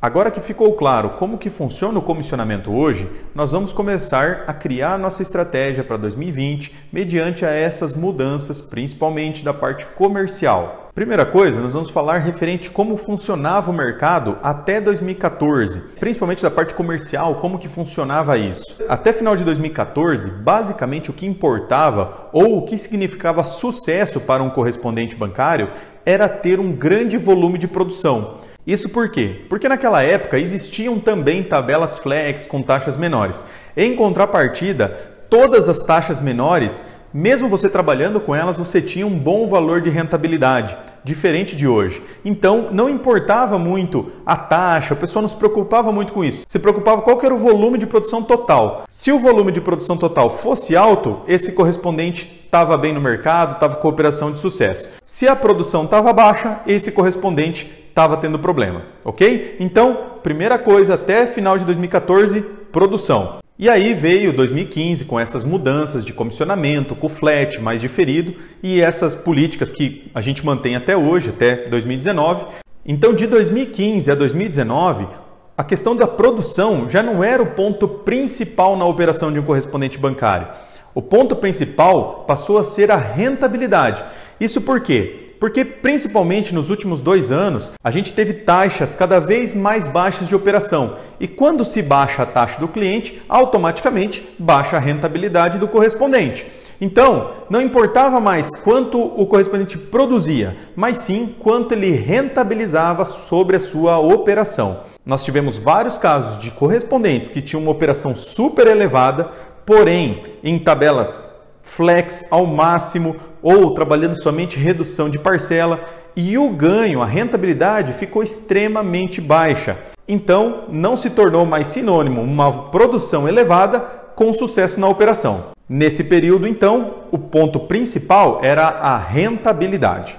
Agora que ficou claro como que funciona o comissionamento hoje, nós vamos começar a criar nossa estratégia para 2020 mediante a essas mudanças, principalmente da parte comercial. Primeira coisa, nós vamos falar referente como funcionava o mercado até 2014, principalmente da parte comercial, como que funcionava isso. Até final de 2014, basicamente o que importava ou o que significava sucesso para um correspondente bancário era ter um grande volume de produção. Isso por quê? Porque naquela época existiam também tabelas flex com taxas menores. Em contrapartida, todas as taxas menores, mesmo você trabalhando com elas, você tinha um bom valor de rentabilidade, diferente de hoje. Então, não importava muito a taxa, o pessoal não se preocupava muito com isso. Se preocupava qual era o volume de produção total. Se o volume de produção total fosse alto, esse correspondente estava bem no mercado, estava com operação de sucesso. Se a produção estava baixa, esse correspondente estava tendo problema, ok? Então, primeira coisa, até final de 2014, produção. E aí veio 2015 com essas mudanças de comissionamento, com o flat mais diferido e essas políticas que a gente mantém até hoje, até 2019. Então, de 2015 a 2019, a questão da produção já não era o ponto principal na operação de um correspondente bancário. O ponto principal passou a ser a rentabilidade. Isso por quê? Porque, principalmente nos últimos dois anos, a gente teve taxas cada vez mais baixas de operação. E quando se baixa a taxa do cliente, automaticamente baixa a rentabilidade do correspondente. Então, não importava mais quanto o correspondente produzia, mas sim quanto ele rentabilizava sobre a sua operação. Nós tivemos vários casos de correspondentes que tinham uma operação super elevada, porém em tabelas flex ao máximo ou trabalhando somente redução de parcela e o ganho, a rentabilidade ficou extremamente baixa. Então, não se tornou mais sinônimo uma produção elevada com sucesso na operação. Nesse período, então, o ponto principal era a rentabilidade.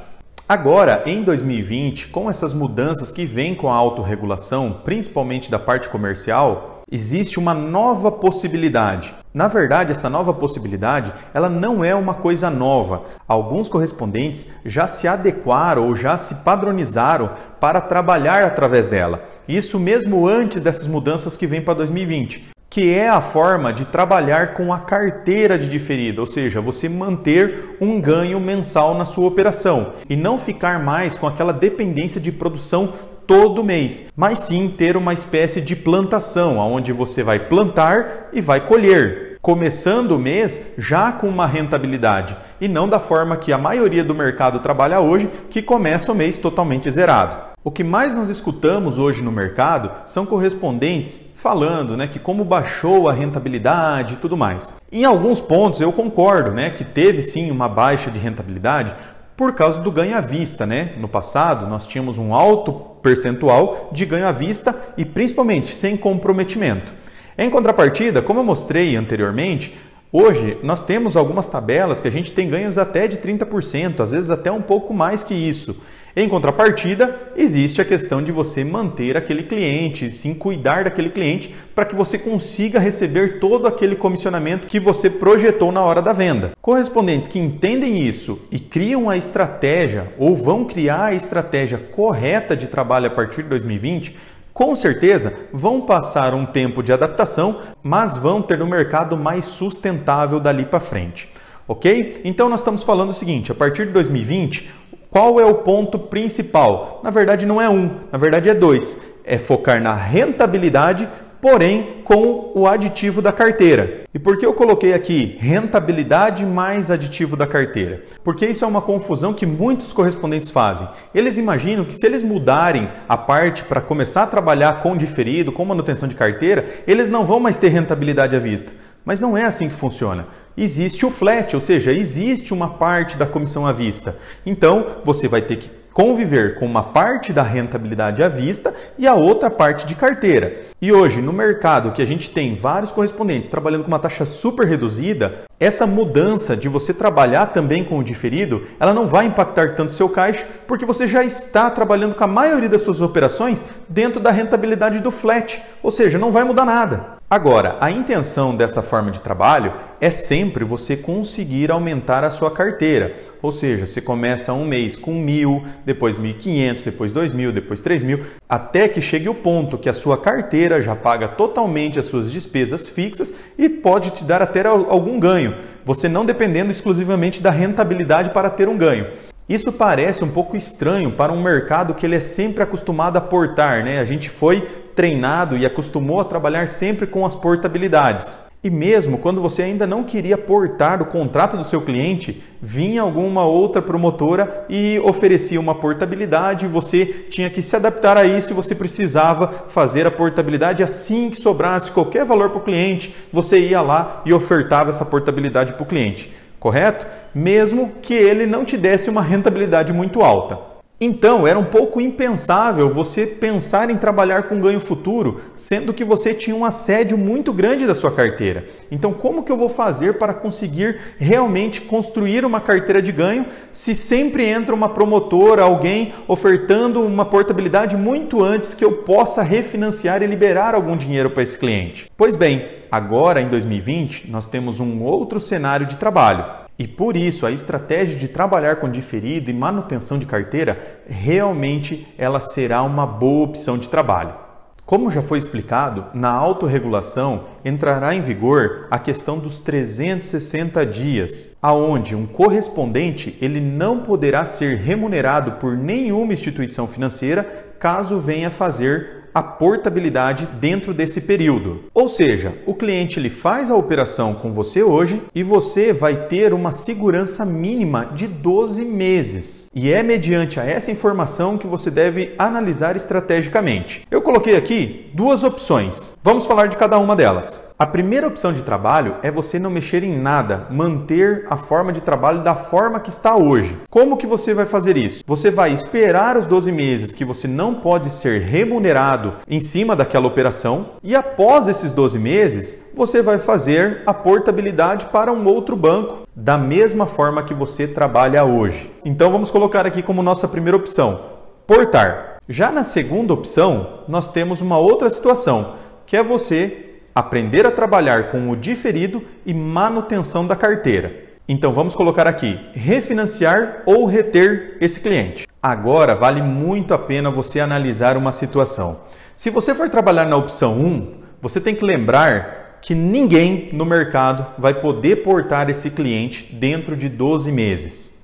Agora, em 2020, com essas mudanças que vêm com a autorregulação, principalmente da parte comercial, existe uma nova possibilidade. Na verdade, essa nova possibilidade, ela não é uma coisa nova. Alguns correspondentes já se adequaram ou já se padronizaram para trabalhar através dela. Isso mesmo antes dessas mudanças que vêm para 2020 que é a forma de trabalhar com a carteira de diferido, ou seja, você manter um ganho mensal na sua operação e não ficar mais com aquela dependência de produção todo mês, mas sim ter uma espécie de plantação, onde você vai plantar e vai colher, começando o mês já com uma rentabilidade e não da forma que a maioria do mercado trabalha hoje, que começa o mês totalmente zerado. O que mais nós escutamos hoje no mercado são correspondentes falando né, que como baixou a rentabilidade e tudo mais. Em alguns pontos eu concordo né, que teve sim uma baixa de rentabilidade, por causa do ganho à vista, né? No passado, nós tínhamos um alto percentual de ganho à vista e principalmente sem comprometimento. Em contrapartida, como eu mostrei anteriormente, hoje nós temos algumas tabelas que a gente tem ganhos até de 30%, às vezes até um pouco mais que isso. Em contrapartida, existe a questão de você manter aquele cliente, sim cuidar daquele cliente para que você consiga receber todo aquele comissionamento que você projetou na hora da venda. Correspondentes que entendem isso e criam a estratégia ou vão criar a estratégia correta de trabalho a partir de 2020 com certeza vão passar um tempo de adaptação, mas vão ter um mercado mais sustentável dali para frente. Ok? Então nós estamos falando o seguinte: a partir de 2020, qual é o ponto principal? Na verdade, não é um, na verdade, é dois. É focar na rentabilidade, porém com o aditivo da carteira. E por que eu coloquei aqui rentabilidade mais aditivo da carteira? Porque isso é uma confusão que muitos correspondentes fazem. Eles imaginam que se eles mudarem a parte para começar a trabalhar com diferido, com manutenção de carteira, eles não vão mais ter rentabilidade à vista. Mas não é assim que funciona. Existe o flat, ou seja, existe uma parte da comissão à vista. Então, você vai ter que conviver com uma parte da rentabilidade à vista e a outra parte de carteira. E hoje, no mercado que a gente tem vários correspondentes trabalhando com uma taxa super reduzida, essa mudança de você trabalhar também com o diferido, ela não vai impactar tanto seu caixa, porque você já está trabalhando com a maioria das suas operações dentro da rentabilidade do flat, ou seja, não vai mudar nada. Agora, a intenção dessa forma de trabalho é sempre você conseguir aumentar a sua carteira. Ou seja, você começa um mês com mil, depois 1.500, depois 2.000, depois 3.000, até que chegue o ponto que a sua carteira já paga totalmente as suas despesas fixas e pode te dar até algum ganho, você não dependendo exclusivamente da rentabilidade para ter um ganho. Isso parece um pouco estranho para um mercado que ele é sempre acostumado a portar, né? A gente foi treinado e acostumou a trabalhar sempre com as portabilidades. E mesmo quando você ainda não queria portar o contrato do seu cliente, vinha alguma outra promotora e oferecia uma portabilidade, você tinha que se adaptar a isso e você precisava fazer a portabilidade assim que sobrasse qualquer valor para o cliente, você ia lá e ofertava essa portabilidade para o cliente correto? Mesmo que ele não te desse uma rentabilidade muito alta. Então, era um pouco impensável você pensar em trabalhar com ganho futuro, sendo que você tinha um assédio muito grande da sua carteira. Então, como que eu vou fazer para conseguir realmente construir uma carteira de ganho se sempre entra uma promotora, alguém ofertando uma portabilidade muito antes que eu possa refinanciar e liberar algum dinheiro para esse cliente? Pois bem, agora em 2020, nós temos um outro cenário de trabalho. E por isso a estratégia de trabalhar com diferido e manutenção de carteira realmente ela será uma boa opção de trabalho. Como já foi explicado, na autorregulação entrará em vigor a questão dos 360 dias, aonde um correspondente ele não poderá ser remunerado por nenhuma instituição financeira caso venha fazer a portabilidade dentro desse período. Ou seja, o cliente ele faz a operação com você hoje e você vai ter uma segurança mínima de 12 meses. E é mediante a essa informação que você deve analisar estrategicamente. Eu coloquei aqui duas opções. Vamos falar de cada uma delas. A primeira opção de trabalho é você não mexer em nada, manter a forma de trabalho da forma que está hoje. Como que você vai fazer isso? Você vai esperar os 12 meses que você não pode ser remunerado em cima daquela operação e após esses 12 meses, você vai fazer a portabilidade para um outro banco da mesma forma que você trabalha hoje. Então vamos colocar aqui como nossa primeira opção, portar. Já na segunda opção, nós temos uma outra situação, que é você aprender a trabalhar com o diferido e manutenção da carteira. Então vamos colocar aqui: refinanciar ou reter esse cliente. Agora vale muito a pena você analisar uma situação. Se você for trabalhar na opção 1, você tem que lembrar que ninguém no mercado vai poder portar esse cliente dentro de 12 meses.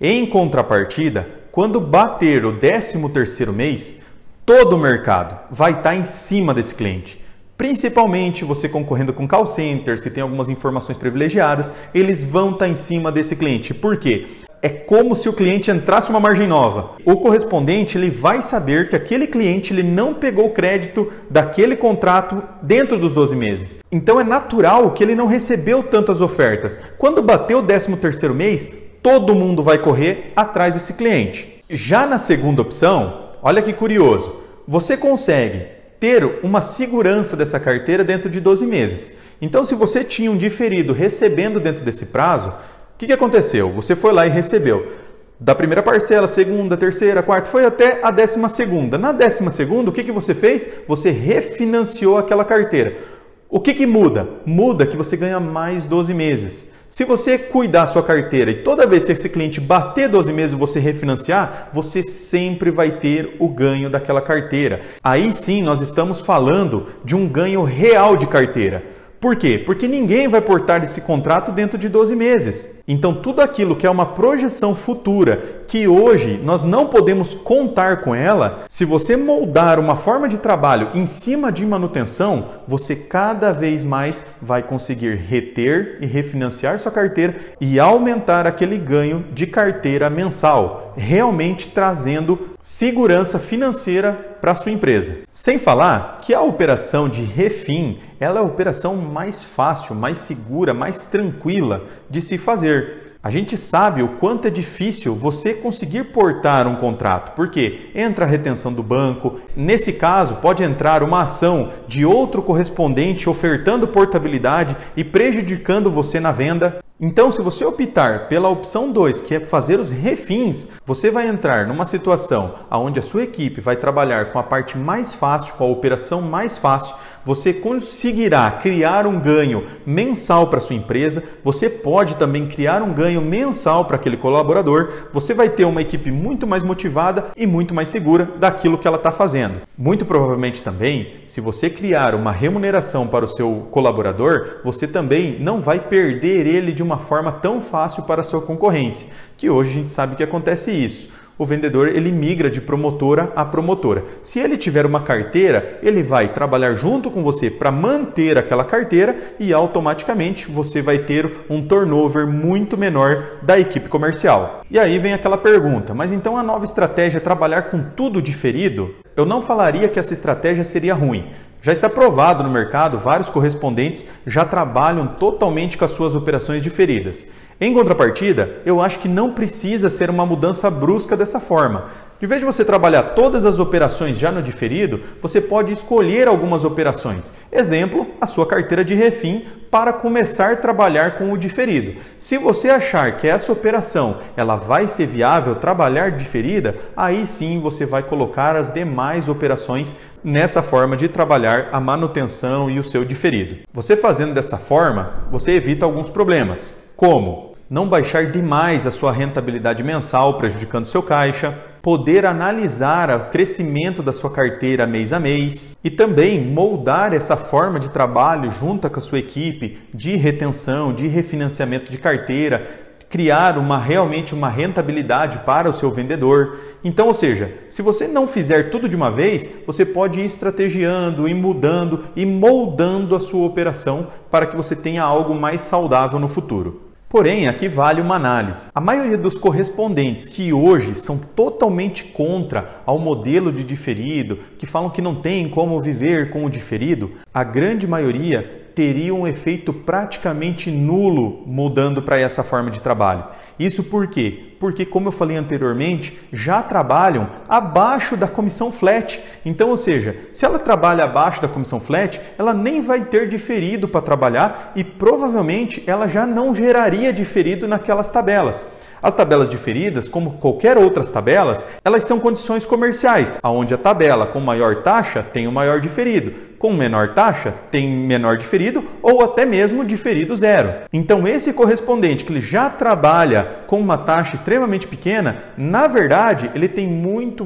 Em contrapartida, quando bater o 13º mês, todo o mercado vai estar em cima desse cliente. Principalmente você concorrendo com call centers que tem algumas informações privilegiadas, eles vão estar em cima desse cliente. Por quê? é como se o cliente entrasse uma margem nova. O correspondente ele vai saber que aquele cliente ele não pegou crédito daquele contrato dentro dos 12 meses. Então é natural que ele não recebeu tantas ofertas. Quando bater o 13 terceiro mês, todo mundo vai correr atrás desse cliente. Já na segunda opção, olha que curioso, você consegue ter uma segurança dessa carteira dentro de 12 meses. Então, se você tinha um diferido recebendo dentro desse prazo, que, que aconteceu? Você foi lá e recebeu da primeira parcela, segunda, terceira, quarta, foi até a décima segunda. Na décima segunda, o que, que você fez? Você refinanciou aquela carteira. O que, que muda? Muda que você ganha mais 12 meses. Se você cuidar da sua carteira e toda vez que esse cliente bater 12 meses você refinanciar, você sempre vai ter o ganho daquela carteira. Aí sim nós estamos falando de um ganho real de carteira. Por quê? Porque ninguém vai portar esse contrato dentro de 12 meses. Então, tudo aquilo que é uma projeção futura, que hoje nós não podemos contar com ela, se você moldar uma forma de trabalho em cima de manutenção, você cada vez mais vai conseguir reter e refinanciar sua carteira e aumentar aquele ganho de carteira mensal, realmente trazendo segurança financeira para sua empresa. Sem falar que a operação de refim ela é a operação mais fácil, mais segura, mais tranquila de se fazer. A gente sabe o quanto é difícil você conseguir portar um contrato, porque entra a retenção do banco, nesse caso pode entrar uma ação de outro correspondente ofertando portabilidade e prejudicando você na venda. Então, se você optar pela opção 2, que é fazer os refins, você vai entrar numa situação onde a sua equipe vai trabalhar com a parte mais fácil, com a operação mais fácil, você conseguirá criar um ganho mensal para sua empresa, você pode também criar um ganho mensal para aquele colaborador, você vai ter uma equipe muito mais motivada e muito mais segura daquilo que ela está fazendo. Muito provavelmente também, se você criar uma remuneração para o seu colaborador, você também não vai perder ele de uma forma tão fácil para a sua concorrência, que hoje a gente sabe que acontece isso o vendedor ele migra de promotora a promotora. Se ele tiver uma carteira, ele vai trabalhar junto com você para manter aquela carteira e automaticamente você vai ter um turnover muito menor da equipe comercial. E aí vem aquela pergunta: mas então a nova estratégia é trabalhar com tudo diferido? Eu não falaria que essa estratégia seria ruim. Já está provado no mercado, vários correspondentes já trabalham totalmente com as suas operações diferidas. Em contrapartida, eu acho que não precisa ser uma mudança brusca dessa forma. De vez de você trabalhar todas as operações já no diferido, você pode escolher algumas operações. Exemplo, a sua carteira de refim para começar a trabalhar com o diferido. Se você achar que essa operação ela vai ser viável trabalhar diferida, aí sim você vai colocar as demais operações nessa forma de trabalhar a manutenção e o seu diferido. Você fazendo dessa forma, você evita alguns problemas, como não baixar demais a sua rentabilidade mensal, prejudicando seu caixa, poder analisar o crescimento da sua carteira mês a mês e também moldar essa forma de trabalho junto com a sua equipe de retenção, de refinanciamento de carteira, criar uma realmente uma rentabilidade para o seu vendedor. Então, ou seja, se você não fizer tudo de uma vez, você pode ir estrategiando, ir mudando e moldando a sua operação para que você tenha algo mais saudável no futuro. Porém, aqui vale uma análise. A maioria dos correspondentes que hoje são totalmente contra ao modelo de diferido, que falam que não tem como viver com o diferido, a grande maioria teria um efeito praticamente nulo mudando para essa forma de trabalho. Isso por quê? Porque, como eu falei anteriormente, já trabalham abaixo da comissão flat. Então, ou seja, se ela trabalha abaixo da comissão flat, ela nem vai ter diferido para trabalhar e provavelmente ela já não geraria diferido naquelas tabelas. As tabelas diferidas, como qualquer outras tabelas, elas são condições comerciais, aonde a tabela com maior taxa tem o maior diferido, com menor taxa tem menor diferido ou até mesmo diferido zero. Então esse correspondente que ele já trabalha com uma taxa extremamente pequena, na verdade, ele tem muito